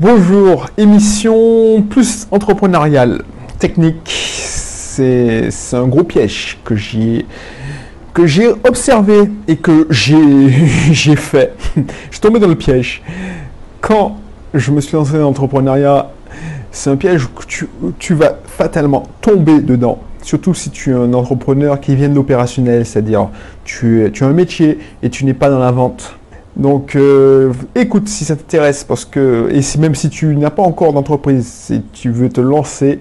Bonjour, émission plus entrepreneuriale, technique. C'est un gros piège que j'ai que j'ai observé et que j'ai fait. je suis tombé dans le piège. Quand je me suis lancé dans l'entrepreneuriat, c'est un piège où tu, vas fatalement tomber dedans. Surtout si tu es un entrepreneur qui vient de l'opérationnel, c'est-à-dire tu, tu as un métier et tu n'es pas dans la vente. Donc, euh, écoute si ça t'intéresse, parce que, et si, même si tu n'as pas encore d'entreprise, si tu veux te lancer,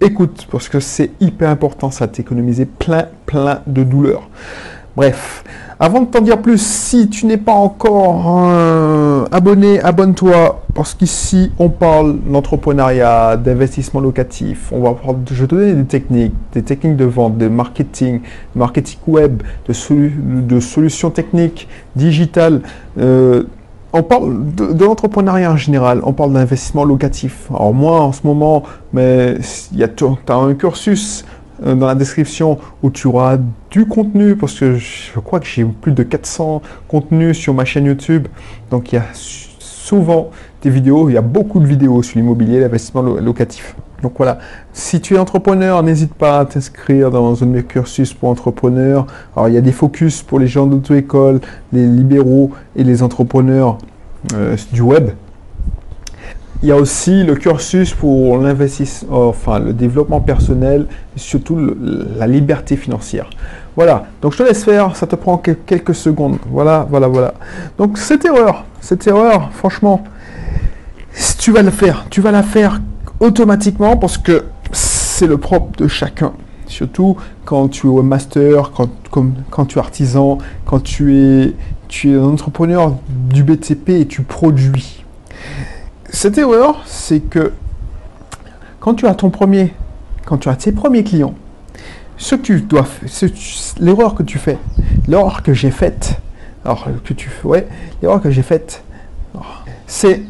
écoute, parce que c'est hyper important, ça t'économiser plein, plein de douleurs. Bref, avant de t'en dire plus, si tu n'es pas encore abonné, abonne-toi, parce qu'ici on parle d'entrepreneuriat, d'investissement locatif, on va je vais te donner des techniques, des techniques de vente, de marketing, marketing web, de, solu- de solutions techniques, digitales. euh, on parle de, l'entrepreneuriat en général, on parle d'investissement locatif. Alors moi en ce moment, mais il as un cursus dans la description où tu auras du contenu parce que je crois que j'ai plus de 400 contenus sur ma chaîne YouTube. Donc il y a souvent des vidéos, il y a beaucoup de vidéos sur l'immobilier, l'investissement lo- locatif. Donc voilà, si tu es entrepreneur, n'hésite pas à t'inscrire dans un de mes cursus pour entrepreneurs. Alors il y a des focus pour les gens d'auto-école, les libéraux et les entrepreneurs euh, du web. Il y a aussi le cursus pour l'investissement, enfin le développement personnel, surtout la liberté financière. Voilà, donc je te laisse faire, ça te prend quel- quelques secondes. Voilà, voilà, voilà. Donc cette erreur, cette erreur, franchement, tu vas le faire, tu vas la faire automatiquement parce que c'est le propre de chacun. Surtout quand tu es master, quand, comme, quand tu es artisan, quand tu es, tu es un entrepreneur du BTP et tu produis. Cette erreur, c'est que quand tu as ton premier, quand tu as tes premiers clients, ce que tu dois, l'erreur que tu fais, l'erreur que j'ai faite, que tu, l'erreur que j'ai faite, c'est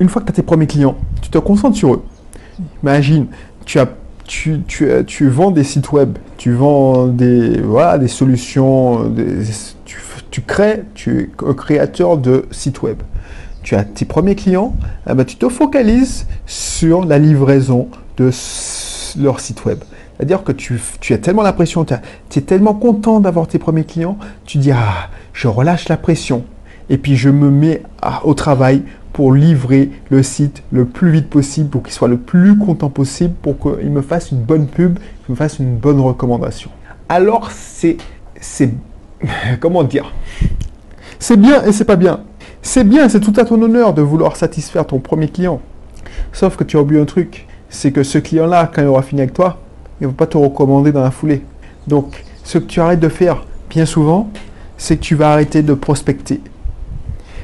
une fois que tu as tes premiers clients, tu te concentres sur eux. Imagine, tu, as, tu, tu, vends des sites web, tu vends des, voilà, des solutions, tu, tu crées, tu es créateur de sites web. Tu as tes premiers clients, eh ben, tu te focalises sur la livraison de leur site web. C'est-à-dire que tu, as tellement la pression, tu es tellement content d'avoir tes premiers clients, tu dis, ah, je relâche la pression et puis je me mets au travail pour livrer le site le plus vite possible, pour qu'il soit le plus content possible, pour qu'il me fasse une bonne pub, qu'il me fasse une bonne recommandation. Alors c'est, comment dire, c'est bien et c'est pas bien. C'est bien, c'est tout à ton honneur de vouloir satisfaire ton premier client. Sauf que tu as oublié un truc, c'est que ce client-là, quand il aura fini avec toi, il ne va pas te recommander dans la foulée. Donc, ce que tu arrêtes de faire bien souvent, c'est que tu vas arrêter de prospecter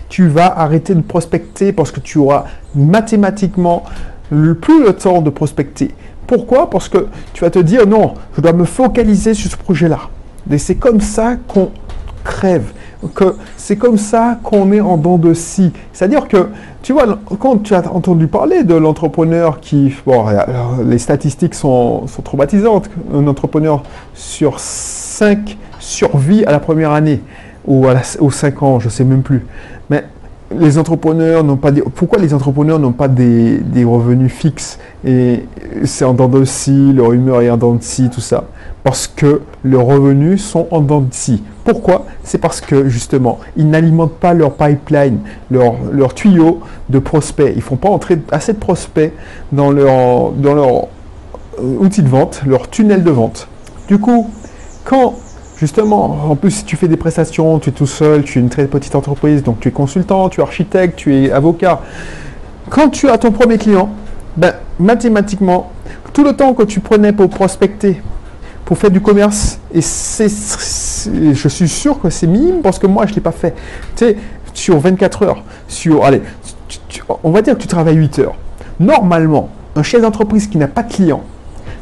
tu vas arrêter de prospecter parce que tu auras mathématiquement plus le temps de prospecter. Pourquoi? Parce que tu vas te dire non, je dois me focaliser sur ce projet-là. Et c'est comme ça qu'on crève, que c'est comme ça qu'on est en dents de scie. C'est-à-dire que, tu vois, quand tu as entendu parler de l'entrepreneur qui, bon, les statistiques sont, sont traumatisantes, un entrepreneur sur 5 survit à la première année ou à aux 5 ans, je sais même plus. Mais les entrepreneurs n'ont pas des... Pourquoi les entrepreneurs n'ont pas des, des revenus fixes Et c'est en dents de scie, leur humeur est en dents de scie, tout ça? Parce que leurs revenus sont en dents de scie. Pourquoi? C'est parce que justement, ils n'alimentent pas leur pipeline, leur, leur tuyau de prospects. Ils font pas entrer assez de prospects dans leur, dans leur euh, outil de vente, leur tunnel de vente. Du coup, quand justement, en plus si tu fais des prestations, tu es tout seul, tu es une très petite entreprise, donc tu es consultant, tu es architecte, tu es avocat. Quand tu as ton premier client, ben, mathématiquement, tout le temps que tu prenais pour prospecter, pour faire du commerce, et c'est, je suis sûr que c'est minime parce que moi je ne l'ai pas fait. Tu sais, sur 24 heures, sur, allez, on va dire que tu travailles 8 heures. Normalement, un chef d'entreprise qui n'a pas de client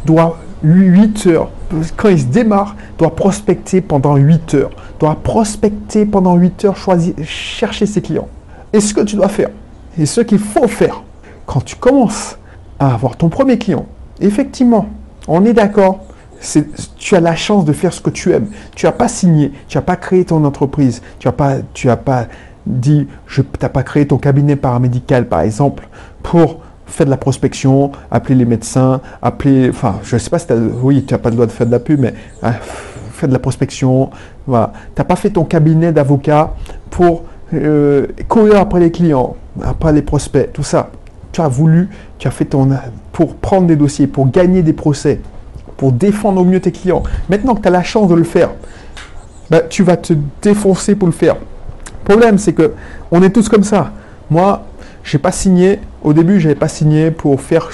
doit 8 heures, quand il se démarre, doit prospecter pendant 8 heures, doit prospecter pendant 8 heures, choisir, chercher ses clients. Et ce que tu dois faire, et ce qu'il faut faire, quand tu commences à avoir ton premier client, effectivement, on est d'accord, tu as la chance de faire ce que tu aimes. Tu n'as pas signé, tu n'as pas créé ton entreprise, tu n'as pas, tu as pas dit, je, t'as pas créé ton cabinet paramédical, par exemple, pour faire de la prospection, appeler les médecins, appeler, enfin, je sais pas si as, oui, tu n'as pas le droit de faire de la pub, mais hein, faire de la prospection, voilà. T'as pas fait ton cabinet d'avocat pour euh, courir après les clients, après les prospects, tout ça. Tu as voulu, tu as fait ton, pour prendre des dossiers, pour gagner des procès, pour défendre au mieux tes clients. Maintenant que tu as la chance de le faire, bah, tu vas te défoncer pour le faire. Le problème, c'est que on est tous comme ça. Moi, j'ai pas signé. Au début, j'avais pas signé pour faire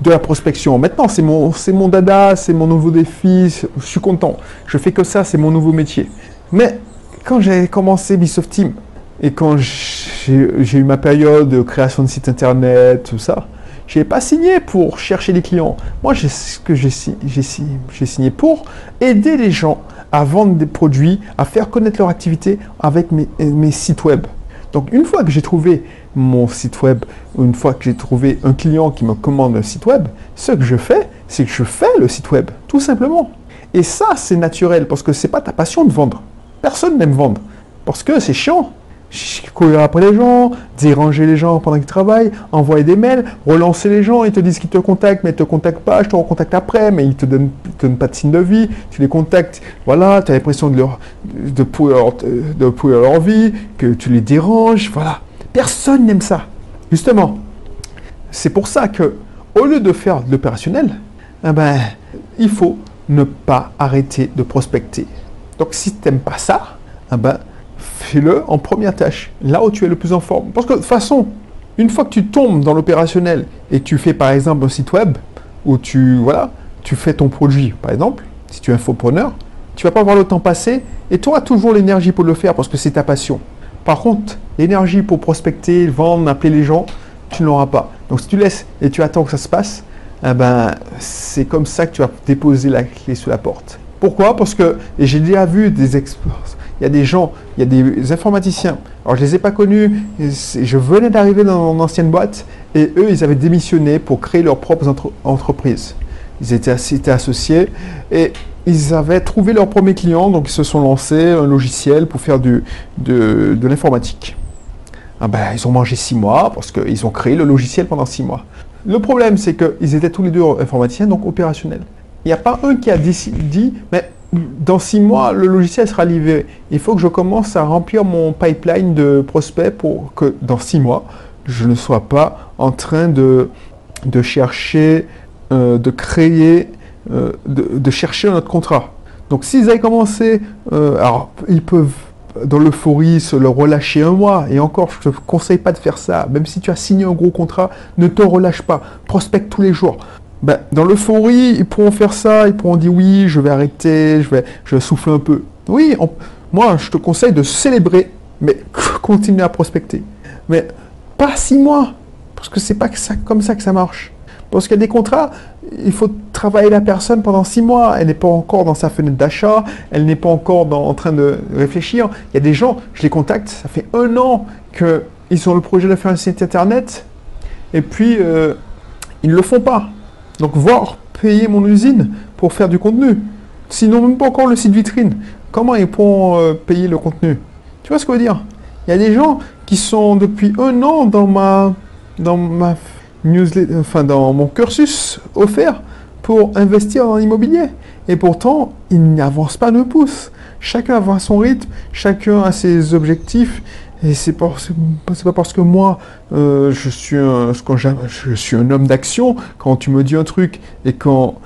de la prospection. Maintenant, c'est mon, c'est mon dada, c'est mon nouveau défi. Je suis content. Je fais que ça, c'est mon nouveau métier. Mais quand j'ai commencé Bisoft Team et quand j'ai eu ma période de création de site internet, tout ça, je n'ai pas signé pour chercher des clients. Moi, ce que j'ai signé pour aider les gens à vendre des produits, à faire connaître leur activité avec mes, sites web. Donc une fois que j'ai trouvé mon site web, une fois que j'ai trouvé un client qui me commande un site web, ce que je fais, c'est que je fais le site web, tout simplement. Et ça, c'est naturel parce que ce n'est pas ta passion de vendre. Personne n'aime vendre parce que c'est chiant courir après les gens, déranger les gens pendant qu'ils travaillent, envoyer des mails, relancer les gens, ils te disent qu'ils te contactent, mais ils ne te contactent pas, je te recontacte après, mais ils ne te donnent, pas de signe de vie, tu les contactes, voilà, tu as l'impression de, leur, leur vie, que tu les déranges, voilà. Personne n'aime ça. Justement, c'est pour ça que, au lieu de faire de l'opérationnel, eh ben, il faut ne pas arrêter de prospecter. Donc si tu n'aimes pas ça, eh ben, fais-le en première tâche, là où tu es le plus en forme. Parce que de toute façon, une fois que tu tombes dans l'opérationnel et tu fais par exemple un site web où tu, voilà, tu fais ton produit, par exemple, si tu es infopreneur, tu vas pas voir le temps passer et tu auras toujours l'énergie pour le faire parce que c'est ta passion. Par contre, l'énergie pour prospecter, vendre, appeler les gens, tu ne l'auras pas. Donc si tu laisses et tu attends que ça se passe, eh ben, c'est comme ça que tu vas déposer la clé sur la porte. Pourquoi? Parce que, j'ai déjà vu des il y a des gens, il y a des informaticiens. Alors je ne les ai pas connus, je venais d'arriver dans mon ancienne boîte et eux, ils avaient démissionné pour créer leurs propres entreprises. Ils étaient, associés et ils avaient trouvé leur premier client, donc ils se sont lancés un logiciel pour faire du, de, l'informatique. Ah ben, ils ont mangé six mois parce qu'ils ont créé le logiciel pendant six mois. Le problème, c'est qu'ils étaient tous les deux informaticiens, donc opérationnels. Il n'y a pas un qui a dit, mais dans six mois, le logiciel sera livré. Il faut que je commence à remplir mon pipeline de prospects pour que dans six mois, je ne sois pas en train de, chercher, euh, de créer, euh, de, chercher un autre contrat. Donc s'ils avaient commencé, euh, alors ils peuvent dans l'euphorie se le relâcher un mois, et encore, je ne te conseille pas de faire ça, même si tu as signé un gros contrat, ne te relâche pas, prospecte tous les jours. Ben, dans l'euphorie, ils pourront faire ça, ils pourront dire oui, je vais arrêter, je vais, je souffler un peu. Oui, moi, je te conseille de célébrer, mais continuer à prospecter. Mais pas six mois, parce que c'est pas comme ça que ça marche. Parce qu'il y a des contrats, il faut travailler la personne pendant six mois. Elle n'est pas encore dans sa fenêtre d'achat, elle n'est pas encore en train de réfléchir. Il y a des gens, je les contacte, ça fait un an qu'ils ont le projet de faire un site internet, et puis euh, ils ne le font pas. Donc, voir payer mon usine pour faire du contenu. Sinon, même pas encore le site vitrine. Comment ils pourront euh, payer le contenu? Tu vois ce que je veux dire? Il y a des gens qui sont depuis un an dans ma, dans ma newsletter, enfin dans mon cursus offert pour investir en immobilier. Et pourtant, ils n'avancent pas de pouce. Chacun a son rythme, chacun a ses objectifs et c'est pas, pas parce que moi, euh, je, suis un, je suis un homme d'action, quand tu me dis un truc et quand.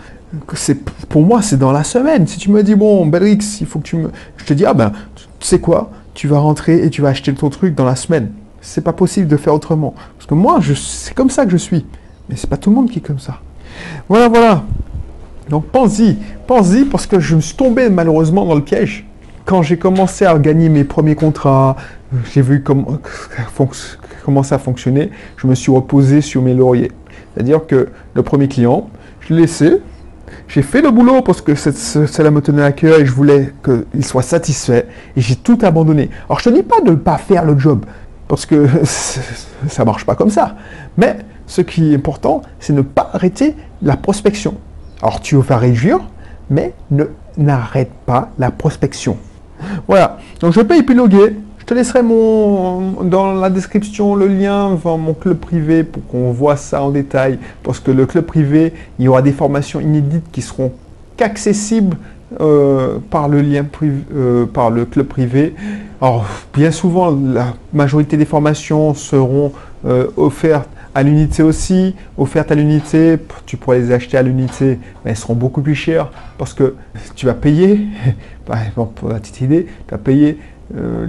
c'est pour moi, c'est dans la semaine. Si tu me dis, bon, Belrix, il faut que tu me. Je te dis, ah ben, tu sais quoi Tu vas rentrer et tu vas acheter ton truc dans la semaine. C'est pas possible de faire autrement. Parce que moi, c'est comme ça que je suis. Mais c'est pas tout le monde qui est comme ça. Voilà, voilà. Donc pense-y, pense-y parce que je me suis tombé malheureusement dans le piège quand j'ai commencé à gagner mes premiers contrats, j'ai vu comment, comment ça fonctionnait, je me suis reposé sur mes lauriers. C'est-à-dire que le premier client, je l'ai laissé, j'ai fait le boulot parce que cela me tenait à cœur et je voulais qu'il soit satisfait et j'ai tout abandonné. Alors je ne te dis pas de ne pas faire le job parce que ça ne marche pas comme ça. Mais ce qui est important, c'est ne pas arrêter la prospection. Alors tu vas réduire, mais ne n'arrête pas la prospection. Voilà, donc je peux épiloguer. Je te laisserai mon, dans la description le lien vers mon club privé pour qu'on voit ça en détail. Parce que le club privé, il y aura des formations inédites qui seront qu'accessibles euh, par le lien euh, par le club privé. Alors, bien souvent, la majorité des formations seront euh, offertes à l'unité aussi, offertes à l'unité, tu pourrais les acheter à l'unité, mais elles seront beaucoup plus chères parce que tu vas payer, par exemple pour la petite idée, tu vas payer euh,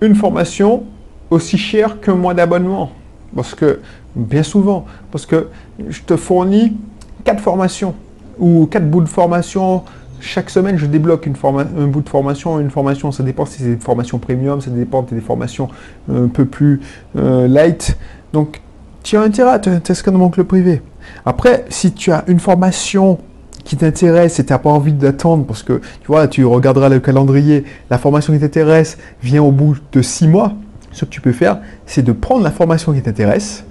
une formation aussi chère qu'un mois d'abonnement. Parce que, bien souvent, parce que je te fournis quatre formations ou quatre bouts de formation. Chaque semaine, je débloque une un bout de formation. Une formation, ça dépend si c'est des formations premium, ça dépend si des formations un peu plus euh, light. Donc, tu as intérêt à t'inscrire dans mon club privé. Après, si tu as une formation qui t'intéresse et tu n'as pas envie d'attendre parce que tu vois, tu regarderas le calendrier, la formation qui t'intéresse vient au bout de six mois, ce que tu peux faire, c'est de prendre la formation qui t'intéresse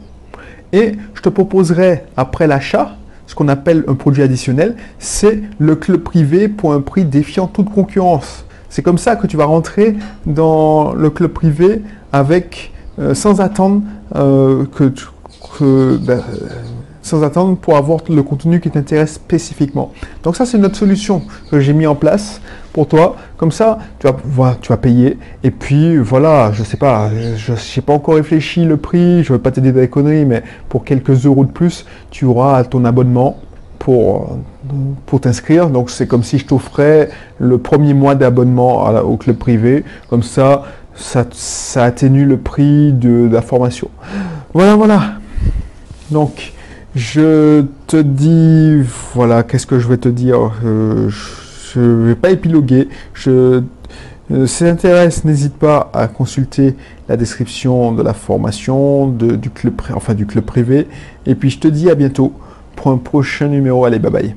et je te proposerai après l'achat ce qu'on appelle un produit additionnel, c'est le club privé pour un prix défiant toute concurrence. C'est comme ça que tu vas rentrer dans le club privé avec euh, sans attendre euh, que, ben, sans attendre pour avoir le contenu qui t'intéresse spécifiquement. Donc ça, c'est notre solution que j'ai mis en place pour toi. Comme ça, tu vas, tu vas payer. Et puis, voilà, je sais pas, je n'ai pas encore réfléchi le prix, je ne veux pas t'aider dans les conneries, mais pour quelques euros de plus, tu auras ton abonnement pour, pour t'inscrire. Donc c'est comme si je t'offrais le premier mois d'abonnement au club privé. Comme ça, ça, ça atténue le prix de, de la formation. Voilà, voilà. Donc, je te dis, voilà, qu'est-ce que je vais te dire euh, Je ne vais pas épiloguer. Je, euh, si ça t'intéresse, n'hésite pas à consulter la description de la formation, du, club, enfin, du club privé. Et puis je te dis à bientôt pour un prochain numéro. Allez, bye bye.